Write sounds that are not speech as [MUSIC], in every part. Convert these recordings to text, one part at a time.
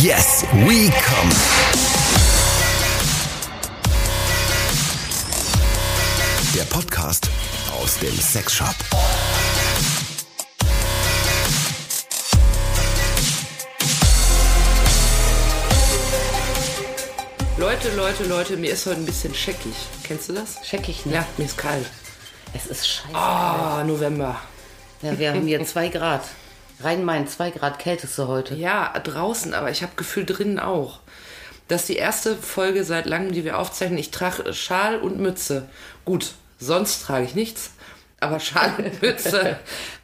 Yes, we come. Der Podcast aus dem Sexshop. Leute, Leute, Leute, mir ist heute ein bisschen scheckig. Kennst du das? Scheckig, ne? Ja, mir ist kalt. Es ist scheiße. Ah, November. Ja, wir haben hier [LAUGHS] zwei Grad. Rhein-Main, zwei Grad kälteste heute. Ja, draußen, aber ich habe Gefühl drinnen auch. Das ist die erste Folge seit langem, die wir aufzeichnen. Ich trage Schal und Mütze. Gut, sonst trage ich nichts. Aber Schal und [LAUGHS] Mütze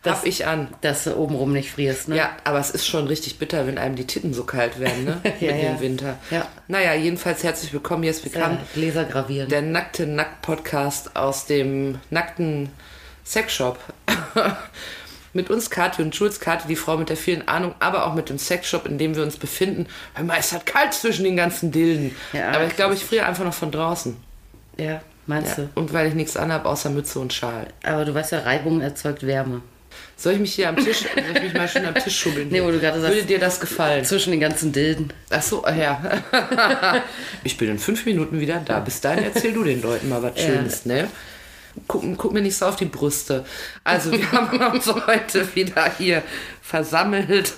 habe ich an. Dass du obenrum nicht frierst, ne? Ja, aber es ist schon richtig bitter, wenn einem die Titten so kalt werden, ne? [LAUGHS] Ja, Mitten ja. im Winter. Ja. Naja, jedenfalls herzlich willkommen. Jetzt wir Ja, kamen Gläser gravieren. der nackte Nackt-Podcast aus dem nackten Sexshop. [LAUGHS] mit uns, Kathi und Jules. Kathi, die Frau mit der vielen Ahnung, aber auch mit dem Sexshop, in dem wir uns befinden. Hör mal, es hat kalt zwischen den ganzen Dilden. Ja, aber ich glaube, ich friere einfach noch von draußen. ja, meinst Ja. du? Und weil ich nichts anhab, außer Mütze und Schal. Aber du weißt ja, Reibung erzeugt Wärme. Soll ich mich hier am Tisch, soll ich mich mal schön am Tisch schubbeln? [LAUGHS] Nee, wo du gerade sagst- Würde dir das gefallen? Zwischen den ganzen Dilden. Ach so, ah, ja. [LAUGHS] ich bin in fünf Minuten wieder da. Bis dahin erzähl du den Leuten mal was Ja. Schönes, ne? Guck, guck mir nicht so auf die Brüste. Also, wir [LAUGHS] haben uns heute wieder hier versammelt.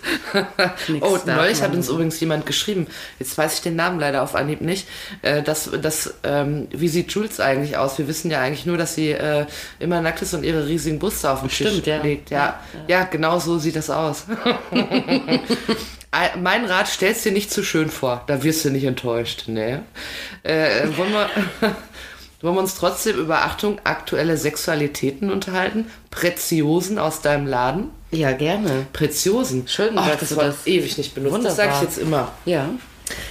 oh, neulich hat uns übrigens jemand geschrieben, jetzt weiß ich den Namen leider auf Anhieb nicht, äh, dass, dass ähm, wie sieht Jules eigentlich aus? Wir wissen ja eigentlich nur, dass sie äh, immer nackt ist und ihre riesigen Brüste auf Tisch Stimmt, ja. legt. Ja, ja. genau so sieht das aus. [LAUGHS] Mein Rat, stell's dir nicht zu schön vor, da wirst du nicht enttäuscht. Ne? Äh, wollen, wir, [LAUGHS] wollen wir uns trotzdem über Achtung, aktuelle Sexualitäten unterhalten? Preziosen aus deinem Laden? Ja, gerne. Preziosen. Schön, Ach, dass das war das- ewig nicht benutzt. Das sage ich Wunderbar. jetzt immer. Ja.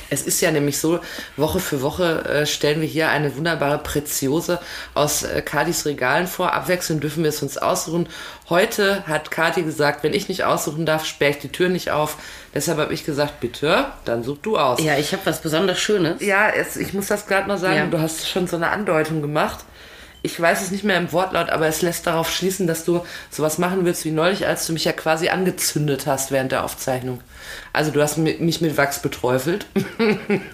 Es ist ja nämlich so, Woche für Woche äh, stellen wir hier eine wunderbare Preziose aus äh, Kadis Regalen vor. Abwechselnd dürfen wir es uns aussuchen. Heute hat Kati gesagt, wenn ich nicht aussuchen darf, sperre ich die Tür nicht auf. Deshalb habe ich gesagt, bitte, dann such du aus. Ja, ich habe was besonders Schönes. Ja, es, ich muss das gerade mal sagen, Ja. du hast schon so eine Andeutung gemacht. Ich weiß es nicht mehr im Wortlaut, aber es lässt darauf schließen, dass du sowas machen willst wie neulich, als du mich ja quasi angezündet hast während der Aufzeichnung. Also du hast mi- mich mit Wachs beträufelt. [LAUGHS]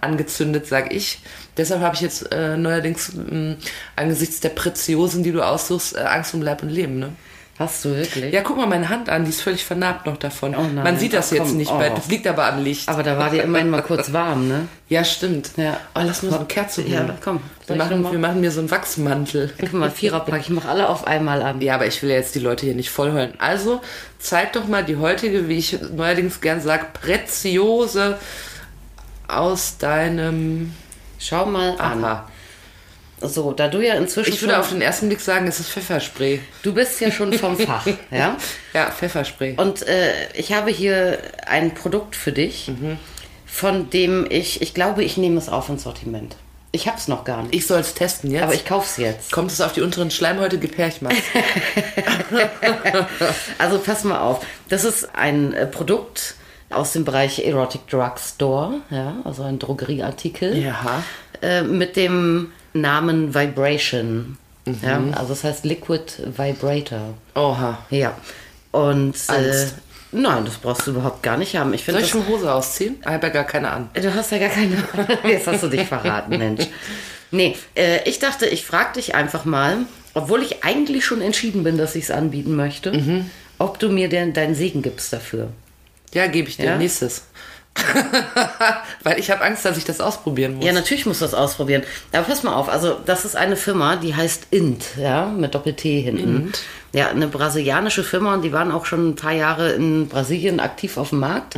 Angezündet, sag ich. Deshalb habe ich jetzt äh, neuerdings mh, angesichts der Preziosen, die du aussuchst, äh, Angst um Leib und Leben. Ne? Hast du wirklich? Ja, guck mal meine Hand an, die ist völlig vernarbt noch davon. Oh nein. Man sieht das Ach, jetzt komm, nicht, bei, oh. das liegt aber am Licht. Aber da war dir immerhin mal kurz warm, ne? Ja, stimmt. Ja. Oh, lass mal so eine Kerze Ja, holen. komm. Wir machen, wir machen mir so einen Wachsmantel. Guck mal, Viererpack. Ich mache alle auf einmal an. Ja, aber ich will ja jetzt die Leute hier nicht vollheulen. Also, zeig doch mal die heutige, wie ich neuerdings gern sage, Preziose aus deinem... Schau mal an. So, da du ja inzwischen Ich würde auf den ersten Blick sagen, es ist Pfefferspray. du bist ja schon vom [LAUGHS] Fach, ja? Ja, Pfefferspray. Und äh, ich habe hier ein Produkt für dich, Mhm. von dem ich, ich glaube, ich nehme es auf ins Sortiment. Ich habe es noch gar nicht, Ich soll es testen jetzt. aber ich kaufe es jetzt. Kommt es auf die unteren Schleimhäute, gib her, ich mach's. [LAUGHS] Also pass mal auf, das ist ein äh, Produkt aus dem Bereich Erotic Drug Store, ja, also ein Drogerieartikel. Ja. Äh, mit dem Namen Vibration. Mhm. Ja, also das heißt Liquid Vibrator. Oha. Ja. Und äh, Angst. nein, das brauchst du überhaupt gar nicht haben. Ich Soll ich schon Hose ausziehen? Ich habe ja gar keine an. Du hast ja gar keine. [LAUGHS] Jetzt hast du dich verraten, Mensch. Nee, äh, ich dachte, ich frage dich einfach mal, obwohl ich eigentlich schon entschieden bin, dass ich es anbieten möchte, Mhm. ob du mir denn deinen Segen gibst dafür. Ja, gebe ich dir. Ja? Nächstes. [LAUGHS] Weil ich habe Angst, dass ich das ausprobieren muss. Ja, natürlich musst du das ausprobieren. Aber pass mal auf, also das ist eine Firma, die heißt Int, ja, mit Doppel-T hinten. Int. Ja, eine brasilianische Firma und die waren auch schon ein paar Jahre in Brasilien aktiv auf dem Markt.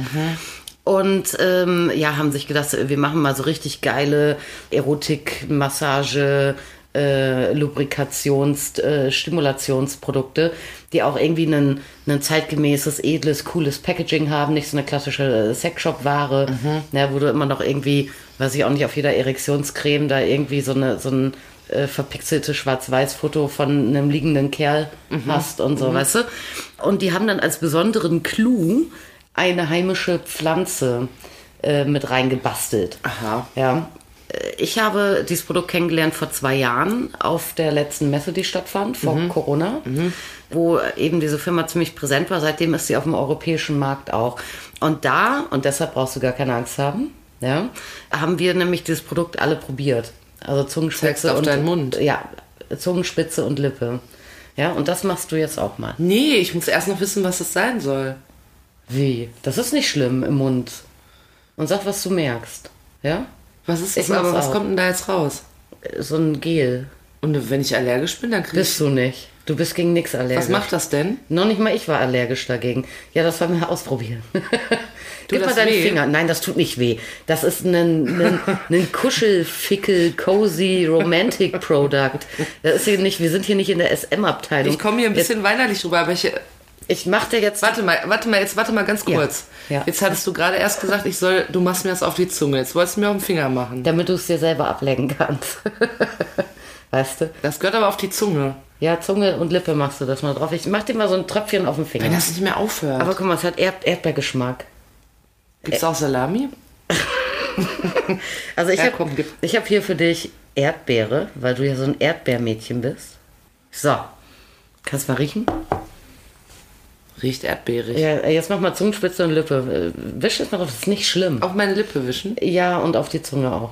Und ähm, ja, haben sich gedacht, wir machen mal so richtig geile Erotik, Massage, äh, Lubrikations-, äh, Stimulationsprodukte, die auch irgendwie ein, zeitgemäßes, edles, cooles Packaging haben, nicht so eine klassische Sexshop-Ware, ja, wo du immer noch irgendwie, weiß ich auch nicht, auf jeder Erektionscreme da irgendwie so eine so ein äh, verpixelte Schwarz-Weiß-Foto von einem liegenden Kerl hast und so, weißt du? Und die haben dann als besonderen Clou eine heimische Pflanze äh, mit reingebastelt. Aha. Ja. Ich habe dieses Produkt kennengelernt vor zwei Jahren auf der letzten Messe, die stattfand, vor Corona, wo eben diese Firma ziemlich präsent war. Seitdem ist sie auf dem europäischen Markt auch. Und da, und deshalb brauchst du gar keine Angst haben, ja, haben wir nämlich dieses Produkt alle probiert. Also Zungenspitze auf und deinen Mund. Ja, Zungenspitze und Lippe. Ja, und das machst du jetzt auch mal. Nee, ich muss erst noch wissen, was das sein soll. Wie? Das ist nicht schlimm im Mund. Und sag, was du merkst. Ja? Was ist Ich das aber? Was auch. kommt denn da jetzt raus? So ein Gel. Und wenn ich allergisch bin, dann krieg ich. Bist du nicht. Du bist gegen nichts allergisch. Was macht das denn? Noch nicht mal ich war allergisch dagegen. Ja, das wollen wir ausprobieren. [LAUGHS] Gib mal das deinen weh? Finger. Nein, das tut nicht weh. Das ist ein, ein, ein [LAUGHS] Kuschelfickel, cozy, romantic Product. Das ist hier nicht, wir sind hier nicht in der SM-Abteilung. Ich komme hier ein bisschen weinerlich rüber, aber ich. Ich mach dir jetzt. Warte mal, warte mal, jetzt warte mal ganz Ja, kurz. ja. Jetzt hattest du gerade erst gesagt, ich soll, du machst mir das auf die Zunge. Jetzt wolltest du mir auf den Finger machen. damit du es dir selber ablecken kannst. [LAUGHS] weißt du? Das gehört aber auf die Zunge. Ja, Zunge und Lippe machst du das mal drauf. Ich mach dir mal so ein Tröpfchen auf den Finger. Wenn das nicht mehr aufhört. Aber guck mal, es hat Erd Erdbeergeschmack. Gibt's auch Salami? [LAUGHS] Also ich Ja, habe hab hier für dich Erdbeere, weil du ja so ein Erdbeermädchen bist. So. Kannst mal riechen? Riecht erdbeerig. Ja, jetzt mach mal Zungenspitze und Lippe. Äh, Wisch es mal drauf, das ist nicht schlimm. Auf meine Lippe wischen. Ja, und auf die Zunge auch.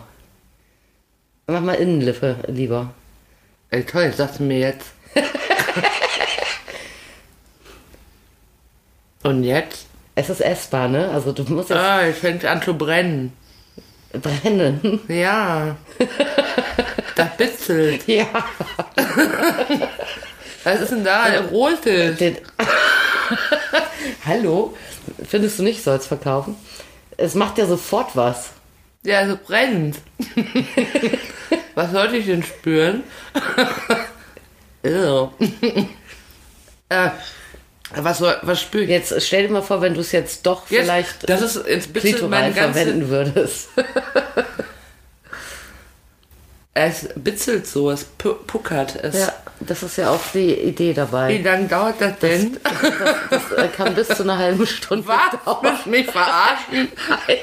Mach mal Innenlippe lieber. Ey, toll, sagst du mir jetzt. [LAUGHS] Und jetzt? Es ist essbar, ne? Also du musst jetzt Ah, es fängt an zu brennen. brennen. [LAUGHS] Ja. Das bitzelt. ja. Was ist denn da? Rotes. Den [LAUGHS] Hallo? Findest du nicht, soll's verkaufen? Es macht ja sofort was. Ja, es brennt. [LAUGHS] Was sollte ich denn spüren? [LAUGHS] Äh, was, soll, was spüre ich? Jetzt stell dir mal vor, wenn du es jetzt doch Jetzt, vielleicht das ist jetzt bitte ganze, verwenden würdest. Es bitzelt so, es pu puckert. Es, ja, das ist ja auch die Idee Wie dabei. lange dauert das denn? Das äh, kann bis zu einer halben Stunde Was? dauern. Willst mich verarschen?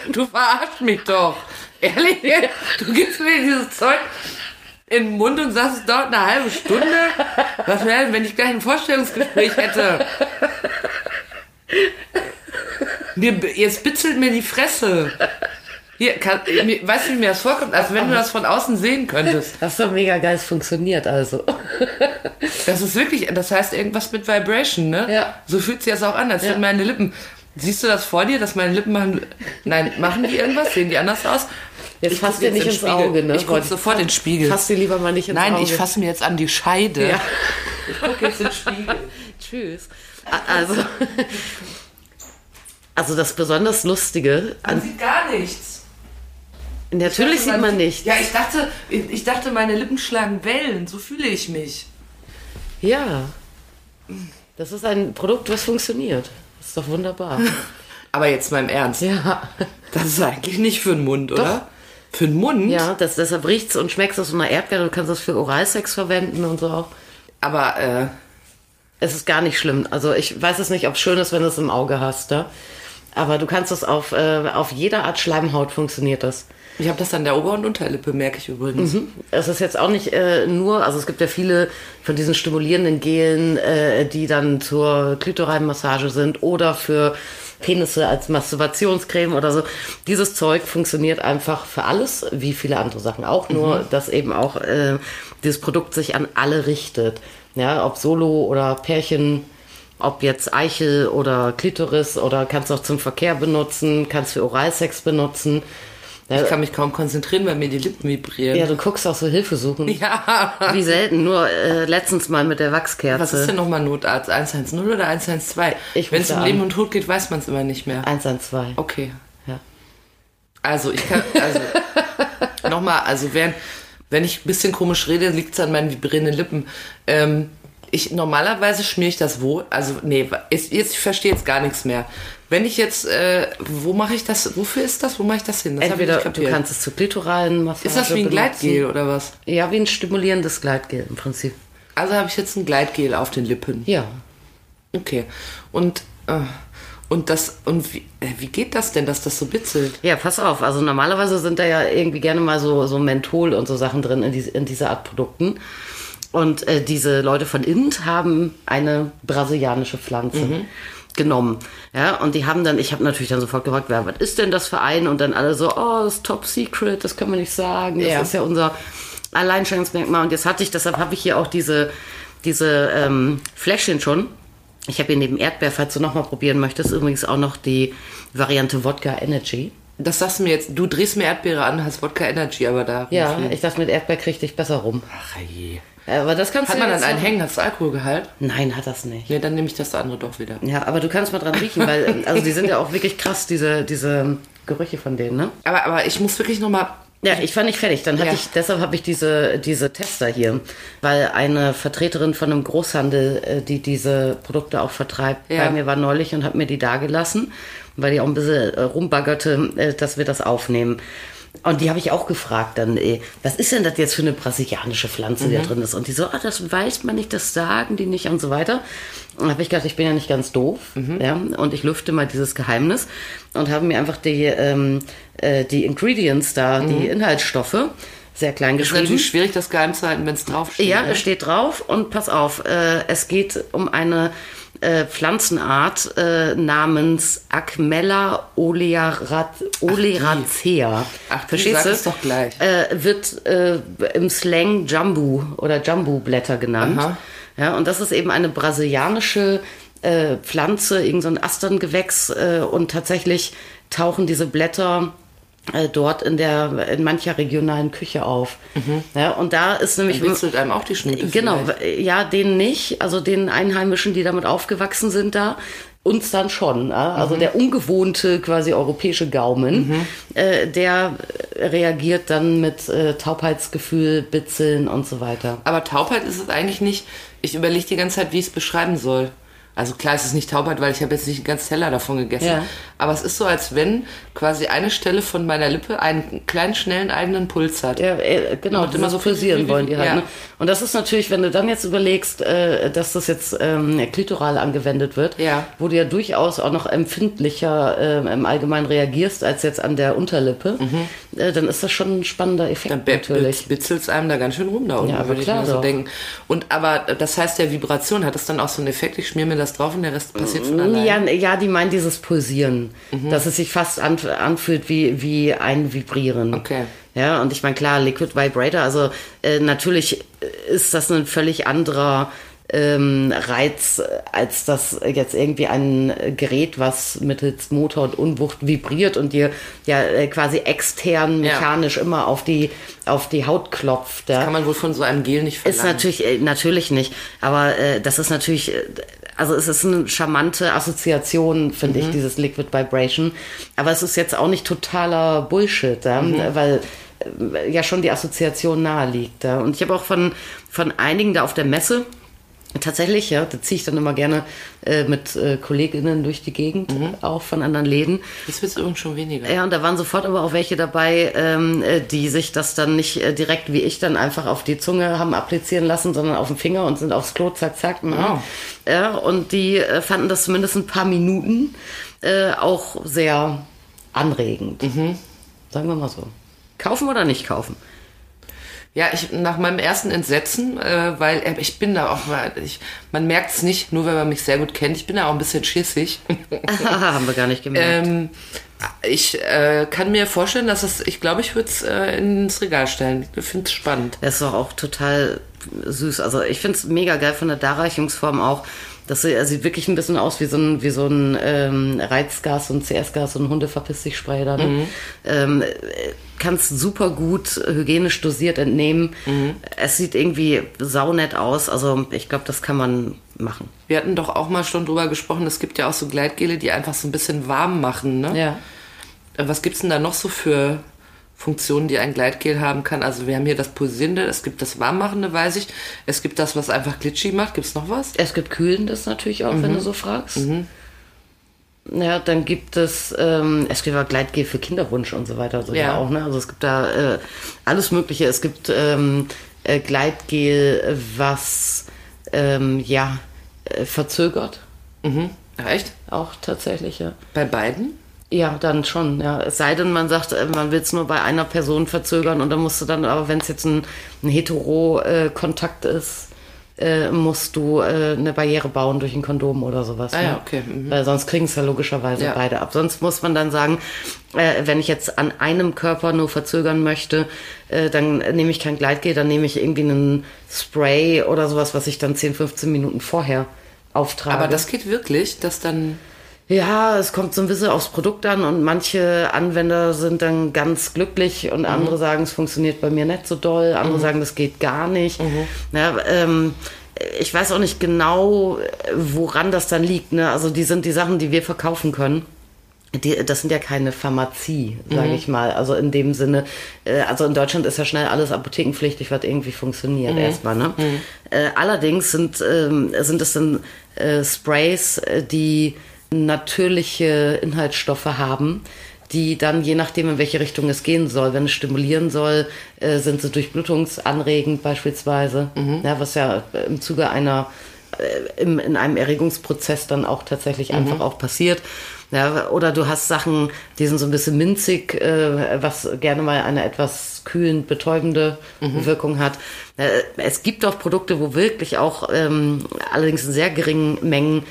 Du verarschst mich doch. Ehrlich, du gibst mir dieses Zeug in den Mund und sagst, es dauert eine halbe Stunde? Was wäre denn, wenn ich gleich ein Vorstellungsgespräch hätte? Mir, jetzt bitzelt mir die Fresse. Hier, kann, weißt du, wie mir das vorkommt? Als wenn du das von außen sehen könntest. Das ist doch mega geil, es funktioniert also. Das ist wirklich, das heißt irgendwas mit Vibration, ne? Ja. So fühlt sich das auch an, als Ja. wenn meine Lippen. Siehst du das vor dir, dass meine Lippen machen. Nein, machen die irgendwas? Sehen die anders aus? Jetzt fasst guck dir nicht ins Spiegel. Auge, ne? Ich gucke sofort in den Spiegel. Fass dir lieber mal nicht ins Nein, Auge. ich fasse mir jetzt an die Scheide. Ja. Ich gucke jetzt in den Spiegel. Tschüss. Also, also das besonders Lustige, Man an, sieht gar nichts. Natürlich sieht man nicht. Ja, ich dachte, ich dachte, meine Lippen schlagen Wellen. So fühle ich mich. Ja. Das ist ein Produkt, was funktioniert. Das ist doch wunderbar. [LAUGHS] Aber jetzt mal im Ernst. ja. Das ist eigentlich nicht für den Mund, oder? Für den Mund? Ja, das, deshalb riecht's und schmeckt's aus einer Erdbeere. Du kannst das für Oralsex verwenden und so auch. Aber, äh, Es ist gar nicht schlimm. Also ich weiß es nicht, ob es schön ist, wenn du es im Auge hast. Ne? Aber du kannst es auf, äh, auf jeder Art Schleimhaut funktioniert das. Ich habe das an der Ober- und Unterlippe, merke ich übrigens. Es ist jetzt auch nicht äh, nur, also es gibt ja viele von diesen stimulierenden Gelen, äh, die dann zur Klitoralmassage sind oder für Penisse als Masturbationscreme oder so. Dieses Zeug funktioniert einfach für alles, wie viele andere Sachen auch, nur dass eben auch äh, dieses Produkt sich an alle richtet. Ja, ob Solo oder Pärchen, ob jetzt Eichel oder Klitoris oder kannst auch zum Verkehr benutzen, kannst für Oralsex benutzen. Ich kann mich kaum konzentrieren, weil mir die Lippen vibrieren. Ja, du guckst auch so Hilfe suchen. Ja. Wie selten, nur äh, letztens mal mit der Wachskerze. Was ist denn nochmal Notarzt? 110 oder 112? Ich Wenn es um. Leben und Tod geht, weiß man es immer nicht mehr. 112. Okay. Ja. Also ich kann, also [LAUGHS] nochmal, also wenn, wenn ich ein bisschen komisch rede, liegt es an meinen vibrierenden Lippen. Ähm, ich, normalerweise schmiere ich das wo? Also, nee, jetzt, jetzt ich verstehe jetzt gar nichts mehr. Wenn ich jetzt, äh, wo mache ich das, wofür ist das? Wo mache ich das hin? Das Entweder du kannst es zur klitoralen Massage Ist das wie ein. Gleitgel oder was? Ja, wie ein stimulierendes Gleitgel im Prinzip. Also habe ich jetzt ein Gleitgel auf den Lippen. Ja. Okay. Und, äh, Und das, und wie, äh, wie geht das denn, dass das so bitzelt? Ja, pass auf. Also normalerweise sind da ja irgendwie gerne mal so, so Menthol und so Sachen drin in, die, in dieser Art Produkten. Und äh, diese Leute von Int haben eine brasilianische Pflanze Mhm. genommen. Ja, und die haben dann, ich habe natürlich dann sofort gefragt, wer, was ist denn das für ein? Und dann alle so, oh, das ist top secret, das können wir nicht sagen. Das Ja. ist ja unser Alleinstellungsmerkmal. Und jetzt hatte ich, deshalb habe ich hier auch diese, diese ähm, Fläschchen schon. Ich habe hier neben Erdbeer, falls du nochmal probieren möchtest, übrigens auch noch die Variante Wodka Energy. Das sagst du mir jetzt, du drehst mir Erdbeere an, hast Wodka Energy, aber da. Ja, ich dachte, mit Erdbeer krieg dich besser rum. Ach je. Aber das kannst Hat du man dann einen hängen, hat es Alkoholgehalt? Nein, hat das nicht. Nee, dann nehme ich das andere doch wieder. Ja, aber du kannst mal dran riechen, weil ähm, also die sind ja auch wirklich krass, diese, diese Gerüche von denen, ne? Aber, aber ich muss wirklich nochmal. Ja, ich war nicht fertig. Dann hatte Ja. ich, deshalb habe ich diese, diese Tester hier, weil eine Vertreterin von einem Großhandel, äh, die diese Produkte auch vertreibt, Ja. bei mir war neulich und hat mir die dagelassen, weil die auch ein bisschen äh, rumbaggerte, äh, dass wir das aufnehmen. Und die habe ich auch gefragt dann, äh, was ist denn das jetzt für eine brasilianische Pflanze, die da drin ist? Und die so, ah, das weiß man nicht, das sagen die nicht und so weiter. Und habe ich gedacht, ich bin ja nicht ganz doof, ja, und ich lüfte mal dieses Geheimnis und habe mir einfach die, ähm, äh, die Ingredients da, die Inhaltsstoffe, sehr klein Ist geschrieben. natürlich schwierig, das geheim zu halten, wenn es draufsteht. Ja, ne? es steht drauf und pass auf, äh, es geht um eine äh, Pflanzenart äh, namens Acmella olearat, oleracea. Ach, die du? es doch gleich. Äh, wird äh, im Slang Jambu oder Jambu-Blätter genannt. Aha. Ja, und das ist eben eine brasilianische äh, Pflanze, irgend so Asterngewächs und tatsächlich tauchen diese Blätter dort in der in mancher regionalen Küche auf. Ja, und da ist nämlich Witzelt einem auch die Schnute. Genau, vielleicht. ja, denen nicht, also den Einheimischen, die damit aufgewachsen sind da. Uns dann schon. Also der ungewohnte, quasi europäische Gaumen, äh, der reagiert dann mit äh, Taubheitsgefühl, Bitzeln und so weiter. Aber Taubheit ist es eigentlich nicht. Ich überlege die ganze Zeit, wie ich es beschreiben soll. Also klar, es ist nicht Taubheit, weil ich habe jetzt nicht einen ganz Teller davon gegessen. Ja. Aber es ist so, als wenn quasi eine Stelle von meiner Lippe einen kleinen, schnellen eigenen Puls hat. Ja, äh, genau, Und immer so pulsieren wollen die halt. Ja. Ne? Und das ist natürlich, wenn du dann jetzt überlegst, äh, dass das jetzt ähm, klitoral angewendet wird, Ja. wo du ja durchaus auch noch empfindlicher äh, im Allgemeinen reagierst als jetzt an der Unterlippe, äh, dann ist das schon ein spannender Effekt Mhm. Dann natürlich. bitzelt es einem da ganz schön rum da unten, Ja, würde ich mal so denken. Und aber das heißt ja Vibration, hat das dann auch so einen Effekt, ich schmier mir das drauf und der Rest passiert von allein. Ja, ja, die meinen dieses Pulsieren, Mhm. dass es sich fast an, anfühlt wie, wie ein Vibrieren. Okay. Ja, und ich meine, klar, Liquid Vibrator, also äh, natürlich ist das ein völlig anderer ähm, Reiz, als das jetzt irgendwie ein Gerät, was mittels Motor und Unwucht vibriert und dir ja äh, quasi extern Ja. mechanisch immer auf die, auf die Haut klopft. Ja. Kann man wohl von so einem Gel nicht Ist verlangen. natürlich, äh, natürlich nicht. Aber äh, das ist natürlich, äh, also es ist eine charmante Assoziation, finde ich, dieses Liquid Vibration. Aber es ist jetzt auch nicht totaler Bullshit, ja? weil äh, ja schon die Assoziation nahe liegt. Ja? Und ich habe auch von, von einigen da auf der Messe, Tatsächlich, ja, da ziehe ich dann immer gerne äh, mit äh, Kolleginnen durch die Gegend, auch von anderen Läden. Das wird übrigens schon weniger. Ja, und da waren sofort aber auch welche dabei, ähm, äh, die sich das dann nicht äh, direkt wie ich dann einfach auf die Zunge haben applizieren lassen, sondern auf den Finger und sind aufs Klo, zack, zack. Ne? Oh. Ja, und die äh, fanden das zumindest ein paar Minuten äh, auch sehr anregend. Sagen wir mal so. Kaufen oder nicht kaufen? Ja, ich nach meinem ersten Entsetzen, äh, weil äh, ich bin da auch mal, ich, man merkt es nicht, nur wenn man mich sehr gut kennt, ich bin da auch ein bisschen schissig. [LAUGHS] haben wir gar nicht gemerkt. ähm, ich äh, kann mir vorstellen, dass es, ich glaube, ich würde es äh, ins Regal stellen. Ich finde es spannend. Das ist doch auch total süß. Also ich finde es mega geil von der Darreichungsform auch. Das sieht, wirklich ein bisschen aus wie so ein, wie so ein ähm, Reizgas, so ein CS-Gas, so ein Hundeverpiss dich Spray da. Ne? Ähm, äh, kannst super gut hygienisch dosiert entnehmen. Es sieht irgendwie saunett aus. Also ich glaube, das kann man machen. Wir hatten doch auch mal schon drüber gesprochen, es gibt ja auch so Gleitgele, die einfach so ein bisschen warm machen. Ne? Ja. Äh, Was gibt's denn da noch so für Funktionen, die ein Gleitgel haben kann? Also wir haben hier das Pulsierende, es gibt das Warmmachende, weiß ich. Es gibt das, was einfach glitschig macht. Gibt's noch was? Es gibt Kühlendes natürlich auch, wenn du so fragst. Ja, dann gibt es, ähm, es gibt auch Gleitgel für Kinderwunsch und so weiter. So Ja. ja. auch, ne? Also es gibt da äh, alles Mögliche. Es gibt ähm, äh, Gleitgel, was ähm, ja äh, verzögert. Ach, echt? Auch tatsächlich, ja. Bei beiden? Ja, dann schon, ja. Es sei denn, man sagt, äh, man will es nur bei einer Person verzögern und dann musst du dann, aber wenn es jetzt ein, ein Hetero-Kontakt ist, äh, musst du äh, eine Barriere bauen durch ein Kondom oder sowas. Ah ne? ja, okay. Mhm. Weil sonst kriegen es ja logischerweise Ja. beide ab. Sonst muss man dann sagen, äh, wenn ich jetzt an einem Körper nur verzögern möchte, äh, dann nehme ich kein Gleitgel, dann nehme ich irgendwie einen Spray oder sowas, was ich dann 10, 15 Minuten vorher auftrage. Aber das geht wirklich, dass dann. Ja, es kommt so ein bisschen aufs Produkt an und manche Anwender sind dann ganz glücklich und andere sagen, es funktioniert bei mir nicht so doll, andere sagen, das geht gar nicht. Ja, ähm, ich weiß auch nicht genau, woran das dann liegt. Ne? Also die sind die Sachen, die wir verkaufen können. Die, das sind ja keine Pharmazie, sage ich mal. Also in dem Sinne, äh, also in Deutschland ist ja schnell alles apothekenpflichtig, was irgendwie funktioniert erstmal. Ne? Äh, allerdings sind, ähm, sind es dann äh, Sprays, äh, die natürliche Inhaltsstoffe haben, die dann, je nachdem, in welche Richtung es gehen soll, wenn es stimulieren soll, äh, sind sie durchblutungsanregend beispielsweise, ja, was ja im Zuge einer äh, im, in einem Erregungsprozess dann auch tatsächlich einfach auch passiert. Ja, oder du hast Sachen, die sind so ein bisschen minzig, äh, was gerne mal eine etwas kühlend betäubende Wirkung hat. Äh, es gibt auch Produkte, wo wirklich auch ähm, allerdings in sehr geringen Mengen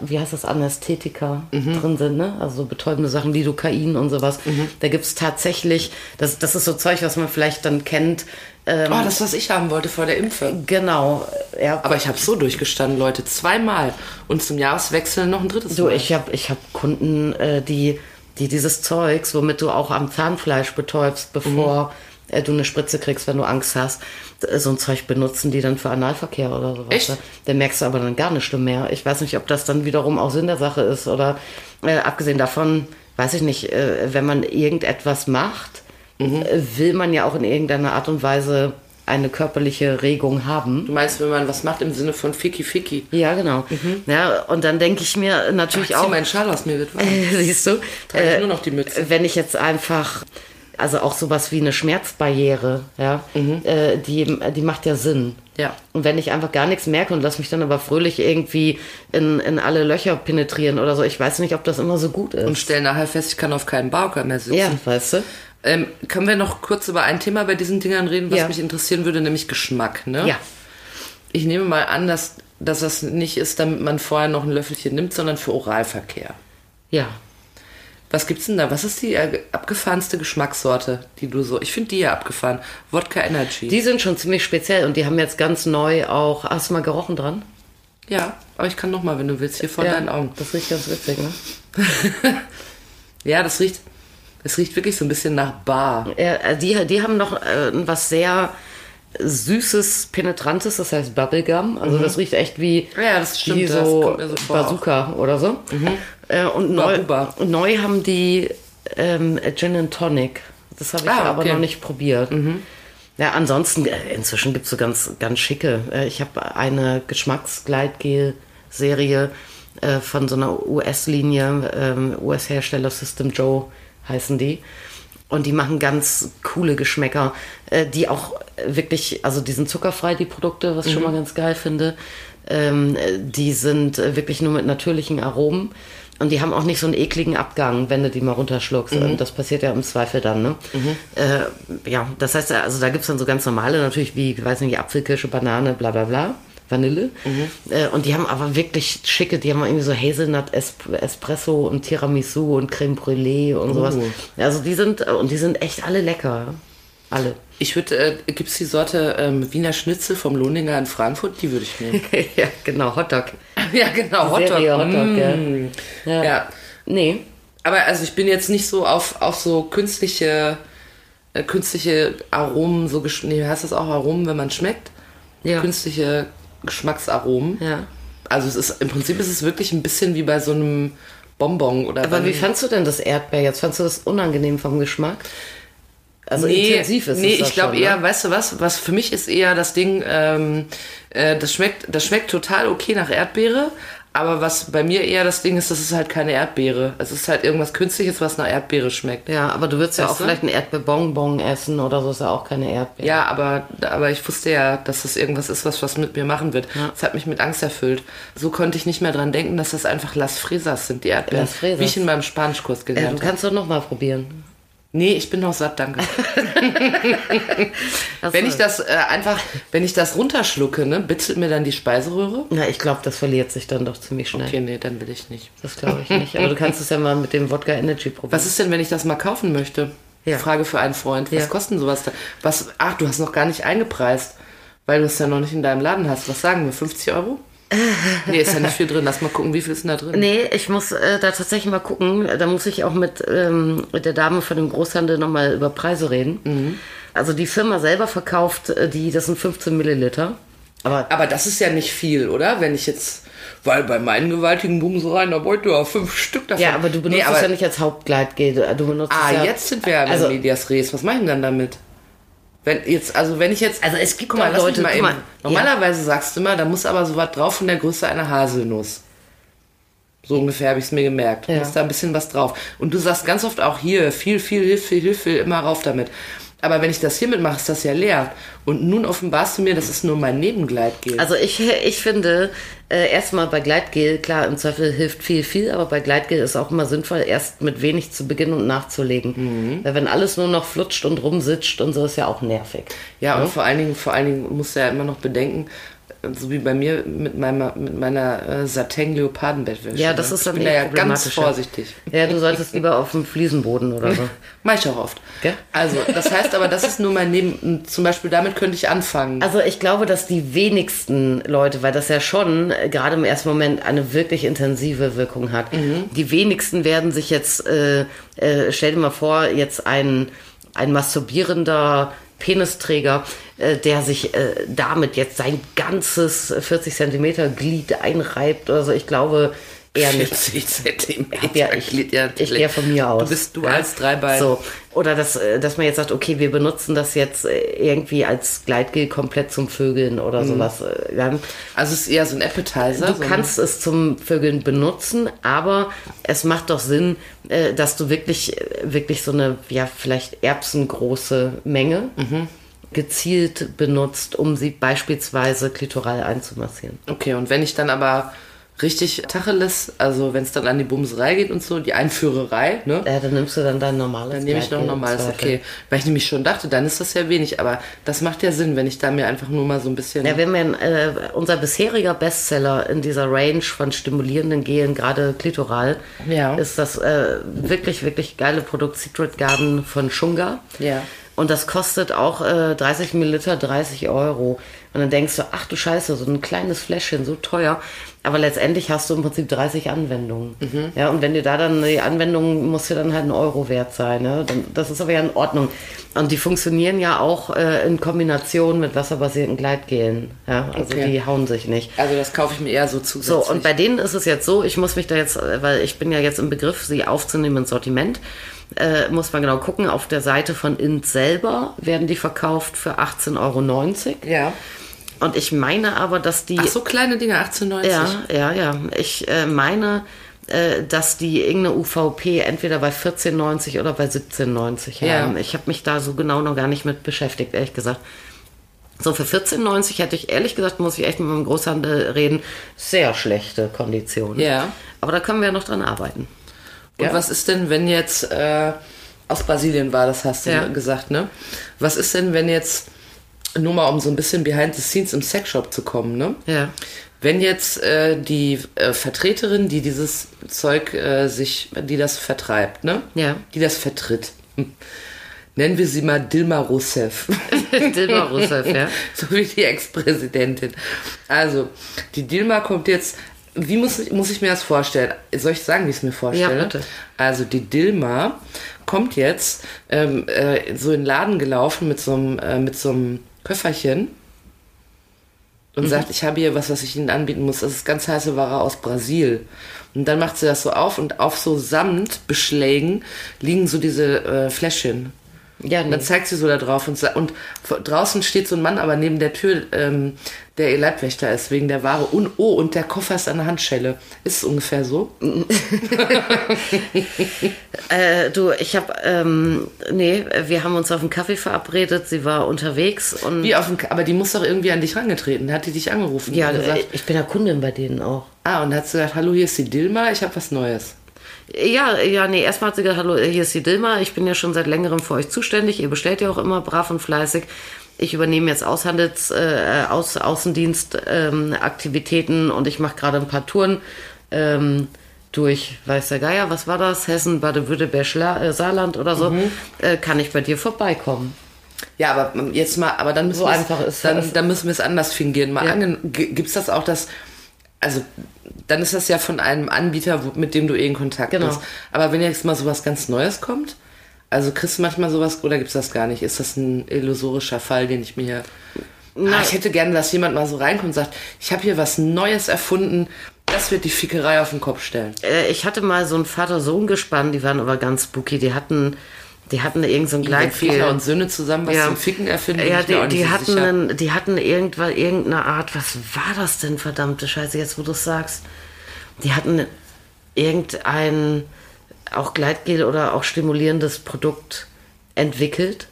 wie heißt das, Anästhetika drin sind, ne? Also so betäubende Sachen, Lidocain und sowas. Da gibt's tatsächlich, das, das ist so Zeug, was man vielleicht dann kennt. Ähm, Oh, das, was ich haben wollte vor der Impfung. genau, ja. Aber ich habe so durchgestanden, Leute. Zweimal. Und zum Jahreswechsel noch ein drittes Du, Mal. ich habe ich hab Kunden, äh, die, die dieses Zeugs, womit du auch am Zahnfleisch betäubst, bevor äh, du eine Spritze kriegst, wenn du Angst hast, äh, so ein Zeug benutzen die dann für Analverkehr oder sowas. Echt? ne? Da merkst du aber dann gar nichts mehr. Ich weiß nicht, ob das dann wiederum auch Sinn der Sache ist oder äh, abgesehen davon, weiß ich nicht, äh, wenn man irgendetwas macht, äh, will man ja auch in irgendeiner Art und Weise eine körperliche Regung haben. Du meinst, wenn man was macht im Sinne von Ficky Ficky? Ja, genau. Ja, und dann denke ich mir natürlich Zieh auch. meinen Schal aus, mir wird warm. [LAUGHS] Siehst du? Trage ich nur noch die Mütze. Wenn ich jetzt einfach, also auch sowas wie eine Schmerzbarriere, ja, äh, die, die macht ja Sinn. Mhm. Ja. Und wenn ich einfach gar nichts merke und lass mich dann aber fröhlich irgendwie in, in alle Löcher penetrieren oder so, ich weiß nicht, ob das immer so gut ist. Und stell nachher fest, ich kann auf keinen Bauker mehr sitzen. ja, weißt du? Ähm, können wir noch kurz über ein Thema bei diesen Dingern reden, was Ja. mich interessieren würde, nämlich Geschmack, ne? Ja. Ich nehme mal an, dass, dass das nicht ist, damit man vorher noch ein Löffelchen nimmt, sondern für Oralverkehr. Ja. Was gibt's denn da? Was ist die äh, abgefahrenste Geschmackssorte, die du so. Ich finde die ja abgefahren. Wodka Energy. Die sind schon ziemlich speziell und die haben jetzt ganz neu auch. Hast du mal gerochen dran? ja, aber ich kann noch mal, wenn du willst, hier vor ja. deinen Augen. Das riecht ganz witzig, ne? [LAUGHS] Ja, das riecht. Es riecht wirklich so ein bisschen nach Bar. Ja, äh, die, die haben noch äh, was sehr süßes, penetrantes, das heißt Bubblegum. Also das riecht echt wie, Ja, das stimmt, wie das so, mir so Bazooka oder so. Äh, und neu, neu haben die ähm, Gin and Tonic. Das habe ich Ah, aber okay. noch nicht probiert. Ja, ansonsten, äh, inzwischen gibt es so ganz, ganz schicke. Äh, ich habe eine Geschmacksgleitgel-Serie von so einer US-Linie, ähm, US-Hersteller System Joe heißen die. Und die machen ganz coole Geschmäcker, die auch wirklich, also die sind zuckerfrei, die Produkte, was ich schon mal ganz geil finde. Ähm, äh, die sind wirklich nur mit natürlichen Aromen. Und die haben auch nicht so einen ekligen Abgang, wenn du die mal runterschluckst. Und das passiert ja im Zweifel dann, ne? Äh, ja, das heißt, also da gibt's dann so ganz normale, natürlich wie, ich weiß nicht, Apfelkirsche, Banane, bla bla bla. Vanille. Äh, und die haben aber wirklich schicke, die haben irgendwie so Hazelnut Esp Espresso und Tiramisu und Creme Brûlée und sowas. Also die sind, und die sind echt alle lecker. Alle. Ich würde, äh, gibt's die Sorte ähm, Wiener Schnitzel vom Lohninger in Frankfurt? Die würde ich nehmen. [LAUGHS] ja, genau, Hotdog. [LAUGHS] ja, genau, Hotdog. Serie Hotdog, Mm. gell? Ja. Ja. Nee. Aber also ich bin jetzt nicht so auf, auf so künstliche, äh, künstliche Aromen, so gesch nee, heißt das auch Aromen, wenn man schmeckt? Ja. Künstliche Geschmacksaromen. Ja. Also es ist im Prinzip ist es wirklich ein bisschen wie bei so einem Bonbon oder Aber wie fandst du denn das Erdbeer jetzt? Fandst du das unangenehm vom Geschmack? Also nee, intensiv ist nee, es das ich glaube eher, ne? weißt du was, was für mich ist eher das Ding, ähm, äh, das schmeckt, das schmeckt total okay nach Erdbeere, Aber was bei mir eher das Ding ist, das ist halt keine Erdbeere. Es ist halt irgendwas Künstliches, was nach Erdbeere schmeckt. Ja, aber du würdest ja auch du? vielleicht ein Erdbeerbonbon essen oder so, ist ja auch keine Erdbeere. Ja, aber, aber ich wusste ja, dass das irgendwas ist, was was mit mir machen wird. Das hat mich mit Angst erfüllt. So konnte ich nicht mehr dran denken, dass das einfach Las Fresas sind, die Erdbeeren. Las Fresas. Wie ich in meinem Spanischkurs Äh, du gelernt habe. kannst doch noch mal probieren. Nee, ich bin noch satt, danke. [LAUGHS] Wenn ich das äh, einfach, wenn ich das runterschlucke, ne, bitzelt mir dann die Speiseröhre? Na, ich glaube, das verliert sich dann doch ziemlich schnell. Okay, nee, dann will ich nicht. Das glaube ich nicht. Aber du kannst es ja mal mit dem Wodka Energy probieren. Was ist denn, wenn ich das mal kaufen möchte? Ja. Frage für einen Freund. Was Ja. kostet denn sowas da? Was, ach, du hast noch gar nicht eingepreist, weil du es ja noch nicht in deinem Laden hast. Was sagen wir? 50 Euro? Nee, ist ja nicht viel drin. Lass mal gucken, wie viel ist denn da drin? Nee, ich muss äh, da tatsächlich mal gucken. Da muss ich auch mit, ähm, mit der Dame von dem Großhandel nochmal über Preise reden. Mhm. Also die Firma selber verkauft äh, die, das sind 15 Milliliter. Aber Aber das ist ja nicht viel, oder? Wenn ich jetzt, weil bei meinen gewaltigen Bumsereien, da wollte ja fünf Stück davon. ja, aber du benutzt nee, aber, es ja nicht als Hauptgleitgel. Du- benutzt Ah, ja, jetzt sind wir ja also, Medias Res. Was mache ich denn dann damit? Wenn jetzt, also wenn ich jetzt. Also es gibt guck mal, Leute, mal eben. mal, Normalerweise sagst du immer, da muss aber so was drauf von der Größe einer Haselnuss. So ungefähr habe ich es mir gemerkt. Ja. Muss da ein bisschen was drauf. Und du sagst ganz oft auch hier, viel, viel, hilf, viel, hilf, viel, immer rauf damit. Aber wenn ich das hiermit mache, ist das ja leer. Und nun offenbarst du mir, das ist nur mein Nebengleitgel. Also ich, ich finde, äh, erstmal bei Gleitgel, klar, im Zweifel hilft viel, viel, aber bei Gleitgel ist auch immer sinnvoll, erst mit wenig zu beginnen und nachzulegen. Mhm. Weil wenn alles nur noch flutscht und rumsitscht und so, ist ja auch nervig. Ja, und vor allen Dingen, vor allen Dingen musst du ja immer noch bedenken, so wie bei mir mit meiner, mit meiner äh, Satin-Leopardenbettwäsche. Ja, das ne? ist dann ich bin eh ja ganz vorsichtig. Ja, du solltest lieber auf dem Fliesenboden oder so. [LAUGHS] Mach ich auch oft. Gell? Also, das heißt aber, das ist nur mein Neben... Zum Beispiel, damit könnte ich anfangen. Also ich glaube, dass die wenigsten Leute, weil das ja schon äh, gerade im ersten Moment eine wirklich intensive Wirkung hat, die wenigsten werden sich jetzt, äh, äh, stell dir mal vor, jetzt ein, ein masturbierender Penisträger, äh, der sich äh, damit jetzt sein ganzes 40 Zentimeter Glied einreibt oder so. Ich glaube eher nicht. 40 Zentimeter. Ja, ich, Glied, ja, ich gehe von mir aus. Du bist du Ja. als Dreibein. So. Oder dass, äh, dass man jetzt sagt, okay, wir benutzen das jetzt äh, irgendwie als Gleitgel komplett zum Vögeln oder Mhm. sowas. äh, Dann, Also, es ist eher so ein Appetizer. du so kannst es zum Vögeln benutzen, aber es macht doch Sinn, äh, dass du wirklich, äh, wirklich so eine, ja, vielleicht erbsengroße Menge Mhm. gezielt benutzt, um sie beispielsweise klitoral einzumassieren. Okay, und wenn ich dann aber richtig Tacheles, also wenn es dann an die Bumserei geht und so, die Einführerei, ne? Ja, dann nimmst du dann dein normales Dann nehme ich noch im normales, okay. Weil ich nämlich schon dachte, dann ist das ja wenig, aber das macht ja Sinn, wenn ich da mir einfach nur mal so ein bisschen. Ja, wir haben ja äh, unser bisheriger Bestseller in dieser Range von stimulierenden Gelen, gerade klitoral, Ja. ist das äh, wirklich, wirklich geile Produkt Secret Garden von Shunga. Ja. Und das kostet auch äh, 30 Milliliter 30 Euro. Und dann denkst du, ach du Scheiße, so ein kleines Fläschchen, so teuer. Aber letztendlich hast du im Prinzip 30 Anwendungen. Mhm. Ja, und wenn dir da dann die Anwendung muss dir dann halt ein Euro wert sein. Ne? Dann, das ist aber ja in Ordnung. Und die funktionieren ja auch äh, in Kombination mit wasserbasierten Gleitgelen. Ja, also Okay. die hauen sich nicht. also das kaufe ich mir eher so zusätzlich. So, und bei denen ist es jetzt so, ich muss mich da jetzt, weil ich bin ja jetzt im Begriff, sie aufzunehmen ins Sortiment, äh, muss man genau gucken. Auf der Seite von Int selber werden die verkauft für 18,90 Euro. Ja. Und ich meine aber, dass die. Ach so, kleine Dinge, 18,90. Ja, ja, ja. Ich äh, meine, äh, dass die irgendeine UVP entweder bei 14,90 oder bei 17,90 Ja. haben. Ich habe mich da so genau noch gar nicht mit beschäftigt, ehrlich gesagt. So, für 14,90 hätte ich ehrlich gesagt, muss ich echt mit meinem Großhandel reden, sehr schlechte Konditionen. Ja. Aber da können wir ja noch dran arbeiten. Und Ja. was ist denn, wenn jetzt äh, aus Brasilien war, das hast du Ja. gesagt, ne? Was ist denn, wenn jetzt, nur mal um so ein bisschen behind the scenes im Sexshop zu kommen, ne? Ja. Wenn jetzt äh, die äh, Vertreterin, die dieses Zeug äh, sich, die das vertreibt, ne? Ja. Die das vertritt. Hm. Nennen wir sie mal Dilma Rousseff. [LAUGHS] Dilma Rousseff, ja. [LAUGHS] so wie die Ex-Präsidentin. Also, die Dilma kommt jetzt. Wie muss ich, muss ich mir das vorstellen? Soll ich sagen, wie ich es mir vorstelle? Ja, bitte. Also, die Dilma kommt jetzt ähm, äh, so in den Laden gelaufen mit so einem, äh, mit so einem Köfferchen und sagt, ich habe hier was, was ich Ihnen anbieten muss. Das ist ganz heiße Ware aus Brasil. Und dann macht sie das so auf und auf so Samtbeschlägen liegen so diese äh, Fläschchen. Ja, Und dann nee. zeigt sie so da drauf und, und draußen steht so ein Mann aber neben der Tür, ähm, der Leibwächter ist, wegen der Ware. Und, oh, und der Koffer ist an der Handschelle. Ist es ungefähr so? [LAUGHS] Äh, du, ich habe, ähm, nee, wir haben uns auf einen Kaffee verabredet. Sie war unterwegs und Wie auf dem, K- aber die muss doch irgendwie an dich rangetreten. Hat die dich angerufen? ja, gesagt, ich bin ja Kundin bei denen auch. ah, und hat sie gesagt, hallo, hier ist die Dilma, ich habe was Neues. Ja, ja, nee, erstmal hat sie gesagt, hallo, hier ist die Dilma, ich bin ja schon seit längerem für euch zuständig, ihr bestellt ja auch immer brav und fleißig. Ich übernehme jetzt Aushandels, äh, Aus, Außendienstaktivitäten ähm, und ich mache gerade ein paar Touren ähm, durch, weiß der Geier, was war das? Hessen, Baden-Württemberg, äh, Saarland oder so. Äh, kann ich bei dir vorbeikommen? Ja, aber jetzt mal, aber dann müssen So wir einfach ist dann, dann müssen wir es anders fingieren. Mal Ja. gibt es das auch, dass also dann ist das ja von einem Anbieter, wo, mit dem du eh in Kontakt Genau. bist. Aber wenn jetzt mal sowas ganz Neues kommt, also kriegst du manchmal sowas oder gibt es das gar nicht? Ist das ein illusorischer Fall, den ich mir hier Ah, ich hätte gerne, dass jemand mal so reinkommt und sagt, ich habe hier was Neues erfunden, das wird die Fickerei auf den Kopf stellen. Äh, ich hatte mal so ein Vater-Sohn-Gespann, die waren aber ganz spooky. Die hatten, die hatten irgend so ein. Väter und Söhne zusammen was Ja. zum Ficken erfinden, Ja, die, die, so hatten sicher. einen, die hatten irgendwann irgendeine Art, was war das denn, verdammte Scheiße, jetzt wo du es sagst. Die hatten irgendein auch Gleitgel oder auch stimulierendes Produkt entwickelt.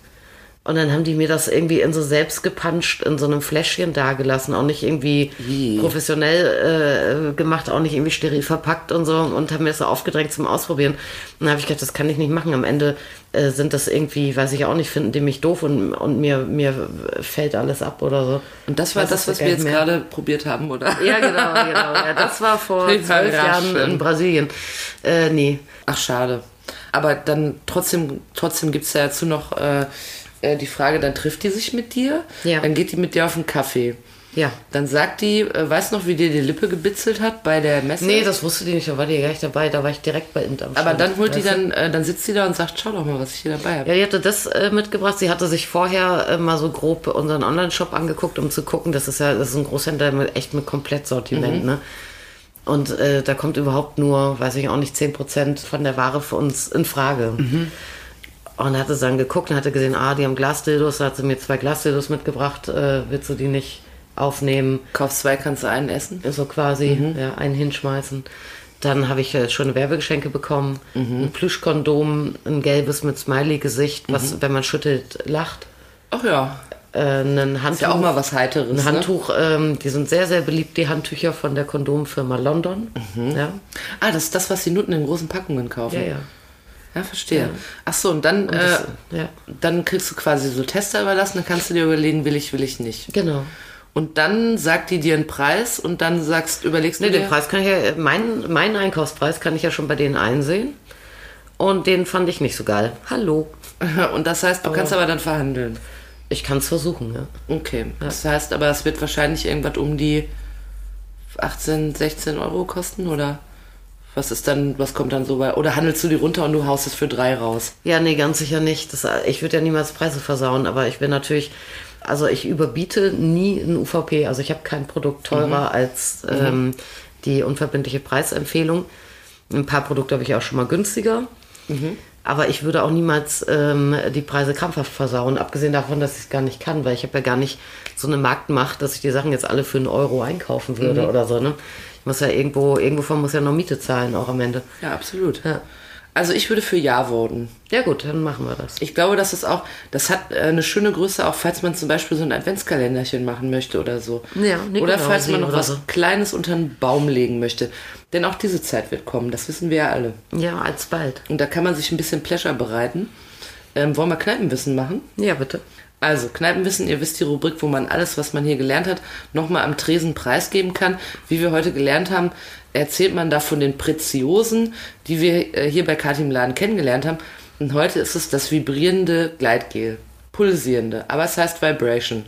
Und dann haben die mir das irgendwie in so selbst gepanscht in so einem Fläschchen dagelassen, auch nicht irgendwie Wie? professionell äh, gemacht, auch nicht irgendwie steril verpackt und so und haben mir das so aufgedrängt zum Ausprobieren. Und dann habe ich gedacht, das kann ich nicht machen. Am Ende äh, sind das irgendwie, weiß ich auch nicht, finden die mich doof und, und mir, mir fällt alles ab oder so. Und das war das, es was wir jetzt mehr. gerade probiert haben, oder? Ja, genau, genau. Ja, das war vor [LAUGHS] zwölf ja, Jahren in Brasilien. Äh, nee. Ach, schade. Aber dann trotzdem, trotzdem gibt es ja dazu noch äh, äh, die Frage, dann trifft die sich mit dir, Ja. dann geht die mit dir auf einen Kaffee. Ja. Dann sagt die, äh, weißt noch, wie dir die Lippe gebitzelt hat bei der Messe? Nee, das wusste die nicht, da war die gar nicht dabei, da war ich direkt bei Int am Aber Stand, dann holt die dann, äh, dann sitzt die da und sagt, schau doch mal, was ich hier dabei habe. Ja, die hatte das äh, mitgebracht. Sie hatte sich vorher äh, mal so grob unseren Online-Shop angeguckt, um zu gucken. Das ist ja das ist ein Großhändler mit echt mit Komplettsortiment, ne? Und äh, da kommt überhaupt nur, weiß ich auch nicht, 10% von der Ware für uns in Frage. Und hatte dann geguckt und hatte gesehen, ah, die haben Glasdildos, da hat sie mir zwei Glasdildos mitgebracht, äh, willst du die nicht aufnehmen? Kaufst zwei, kannst du einen essen. so quasi, ja, einen hinschmeißen. Dann habe ich äh, schon Werbegeschenke bekommen. Ein Plüschkondom, ein gelbes mit Smiley-Gesicht, was, wenn man schüttelt, lacht. Ach ja, Äh, ein Handtuch. ist ja auch mal was Heiteres. ein ne? Handtuch, ähm, die sind sehr, sehr beliebt, die Handtücher von der Kondomfirma London. Ja, Ah, das ist das, was die Nutten in großen Packungen kaufen. ja, ja. Ja, verstehe. Ach so, und dann, das- äh, ja. dann kriegst du quasi so Tester überlassen, dann kannst du dir überlegen, will ich, will ich nicht. Genau. Und dann sagt die dir einen Preis und dann sagst, überlegst Nee, du den dir, Preis kann ich ja, meinen, meinen Einkaufspreis kann ich ja schon bei denen einsehen. Und den fand ich nicht so geil. Hallo. [LAUGHS] und das heißt, du kannst aber dann verhandeln. Ich kann es versuchen, ja. Okay, das heißt aber, es wird wahrscheinlich irgendwas um die 18, 16 Euro kosten oder was ist dann, was kommt dann so bei, oder handelst du die runter und du haust es für drei raus? Ja, nee, ganz sicher nicht. Das, ich würde ja niemals Preise versauen, aber ich bin natürlich, also ich überbiete nie ein UVP. Also ich habe kein Produkt teurer als ähm, die unverbindliche Preisempfehlung. Ein paar Produkte habe ich auch schon mal günstiger. Aber ich würde auch niemals ähm, die Preise krampfhaft versauen, abgesehen davon, dass ich es gar nicht kann, weil ich habe ja gar nicht so eine Marktmacht, dass ich die Sachen jetzt alle für einen Euro einkaufen würde oder so. Ne? Muss ja irgendwo, irgendwovon muss ja noch Miete zahlen, auch am Ende. Ja, absolut. Ja. Also ich würde für Ja voten. Ja gut, dann machen wir das. Ich glaube, das ist auch, das hat äh, eine schöne Größe, auch falls man zum Beispiel so ein Adventskalenderchen machen möchte oder so. Ja, oder Nikolaus falls man noch was so. Kleines unter den Baum legen möchte. Denn auch diese Zeit wird kommen, das wissen wir ja alle. Ja, alsbald. Und da kann man sich ein bisschen Pleasure bereiten. Ähm, wollen wir Kneipenwissen machen? Ja, bitte. Also, Kneipenwissen, ihr wisst die Rubrik, wo man alles, was man hier gelernt hat, nochmal am Tresen preisgeben kann. Wie wir heute gelernt haben, erzählt man da von den Preziosen, die wir äh, hier bei Kati im Laden kennengelernt haben. Und heute ist es das vibrierende Gleitgel. Pulsierende. Aber es heißt Vibration.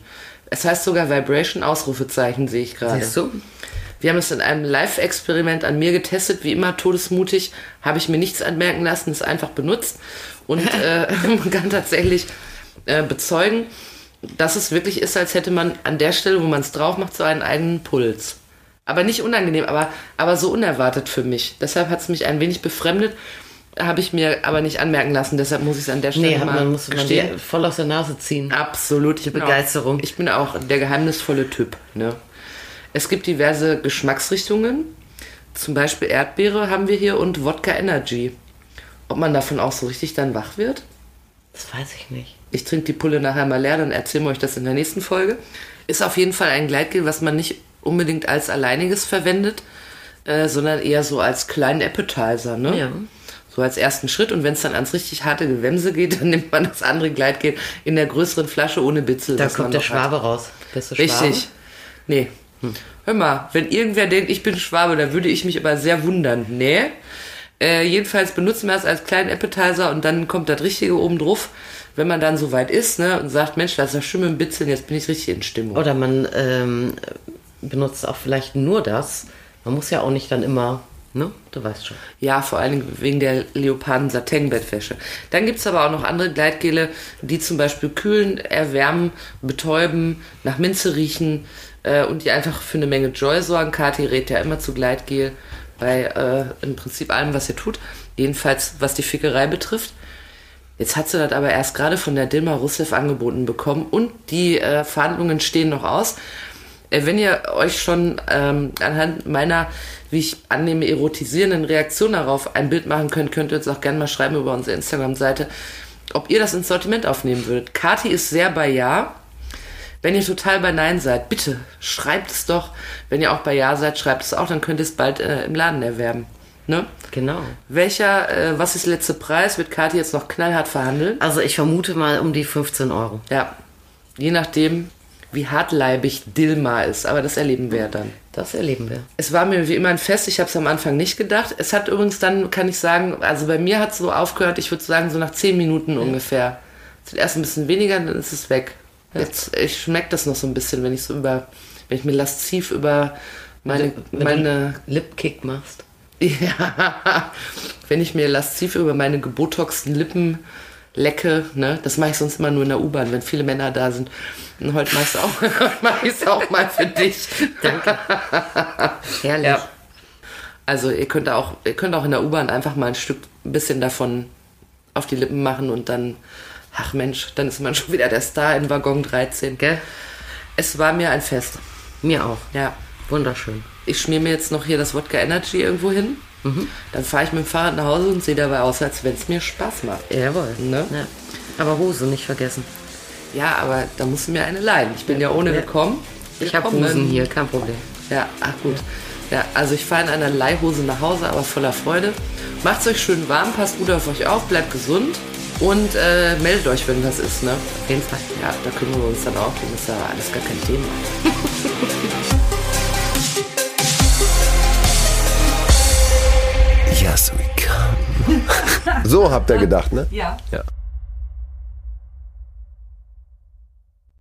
Es heißt sogar Vibration, Ausrufezeichen sehe ich gerade. Siehst du? Wir haben es in einem Live-Experiment an mir getestet, wie immer todesmutig, habe ich mir nichts anmerken lassen, es einfach benutzt und äh, [LAUGHS] man kann tatsächlich äh, bezeugen, dass es wirklich ist, als hätte man an der Stelle, wo man es drauf macht, so einen eigenen Puls. Aber nicht unangenehm, aber, aber so unerwartet für mich. Deshalb hat es mich ein wenig befremdet habe ich mir aber nicht anmerken lassen, deshalb muss ich es an der Stelle Nee, mal man muss man dir voll aus der Nase ziehen. Absolut. Bin Begeisterung. Auch, ich bin auch der geheimnisvolle Typ. Ne? Es gibt diverse Geschmacksrichtungen. Zum Beispiel Erdbeere haben wir hier und Wodka Energy. Ob man davon auch so richtig dann wach wird? Das weiß ich nicht. Ich trinke die Pulle nachher mal leer, dann erzählen wir euch das in der nächsten Folge. Ist auf jeden Fall ein Gleitgel, was man nicht unbedingt als alleiniges verwendet, äh, sondern eher so als kleinen Appetizer. Ne? Ja. So als ersten Schritt. Und wenn es dann ans richtig harte Gewämse geht, [LAUGHS] dann nimmt man das andere Gleitgel in der größeren Flasche ohne Bitzel. Da kommt der noch hat. Schwabe raus. Bist du Schwabe? Richtig. Nee. Hör mal, wenn irgendwer denkt, ich bin Schwabe, dann würde ich mich aber sehr wundern. Nee. Äh, jedenfalls benutzen wir es als kleinen Appetizer und dann kommt das Richtige oben drauf, wenn man dann so weit ist ne, und sagt, Mensch, das ist ja schön mit dem Bitzeln, jetzt bin ich richtig in Stimmung. Oder man ähm, benutzt auch vielleicht nur das. Man muss ja auch nicht dann immer, ne? Du weißt schon. Ja, vor allen Dingen wegen der leoparden Satin-Bettwäsche. Dann gibt's aber auch noch andere Gleitgele, die zum Beispiel kühlen, erwärmen, betäuben, nach Minze riechen äh, und die einfach für eine Menge Joy sorgen. Kathi rät ja immer zu Gleitgel bei äh, im Prinzip allem, was ihr tut. Jedenfalls, was die Fickerei betrifft. Jetzt hat sie das aber erst gerade von der Dilma Rousseff angeboten bekommen und die äh, Verhandlungen stehen noch aus. Äh, wenn ihr euch schon ähm, anhand meiner, wie ich annehme, erotisierenden Reaktion darauf ein Bild machen könnt, könnt ihr uns auch gerne mal schreiben über unsere Instagram-Seite, ob ihr das ins Sortiment aufnehmen würdet. Kati ist sehr bei Ja. Wenn ihr total bei Nein seid, bitte schreibt es doch. Wenn ihr auch bei Ja seid, schreibt es auch, dann könnt ihr es bald äh, im Laden erwerben. Ne? Genau. Welcher, äh, was ist der letzte Preis? Wird Kati jetzt noch knallhart verhandeln? Also ich vermute mal um die 15 Euro. Ja, je nachdem, wie hartleibig Dilma ist. Aber das erleben wir ja dann. Das erleben wir. Es war mir wie immer ein Fest. Ich habe es am Anfang nicht gedacht. Es hat übrigens dann, kann ich sagen, also bei mir hat es so aufgehört, ich würde sagen, so nach 10 Minuten ungefähr. Es wird erst ein bisschen weniger, dann ist es weg. Jetzt, ich schmecke das noch so ein bisschen, wenn ich so über, wenn ich mir lasziv über meine, Wenn meine, Lipkick machst. ja, [LAUGHS] wenn ich mir lasziv über meine gebotoxten Lippen lecke, ne, das mache ich sonst immer nur in der U-Bahn, wenn viele Männer da sind. Und heute mache ich es auch, [LAUGHS] heute mache ich es auch mal für dich. Danke. Herrlich. Ja. Also ihr könnt auch, ihr könnt auch in der U-Bahn einfach mal ein Stück, ein bisschen davon auf die Lippen machen und dann, ach Mensch, dann ist man schon wieder der Star in Waggon 13. Gell? Es war mir ein Fest. Mir auch. Ja. Wunderschön. Ich schmier mir jetzt noch hier das Wodka Energy irgendwo hin. Dann fahre ich mit dem Fahrrad nach Hause und sehe dabei aus, als wenn es mir Spaß macht. Jawohl. Ne? Ja. Aber Hose nicht vergessen. Ja, aber da musst du mir eine leihen. Ich bin ja ohne Ja. gekommen. Ich habe. Hosen hier, kein Problem. Ja, ach gut. Ja, also ich fahre in einer Leihhose nach Hause, aber voller Freude. Macht's euch schön warm, passt gut auf euch auf, bleibt gesund und äh, meldet euch, wenn das ist, ne? Auf jeden Fall. Ja, da kümmern wir uns dann auch drum. Ist ja alles gar kein Thema. Yes, we come. So habt ihr gedacht, ne? Ja. Ja.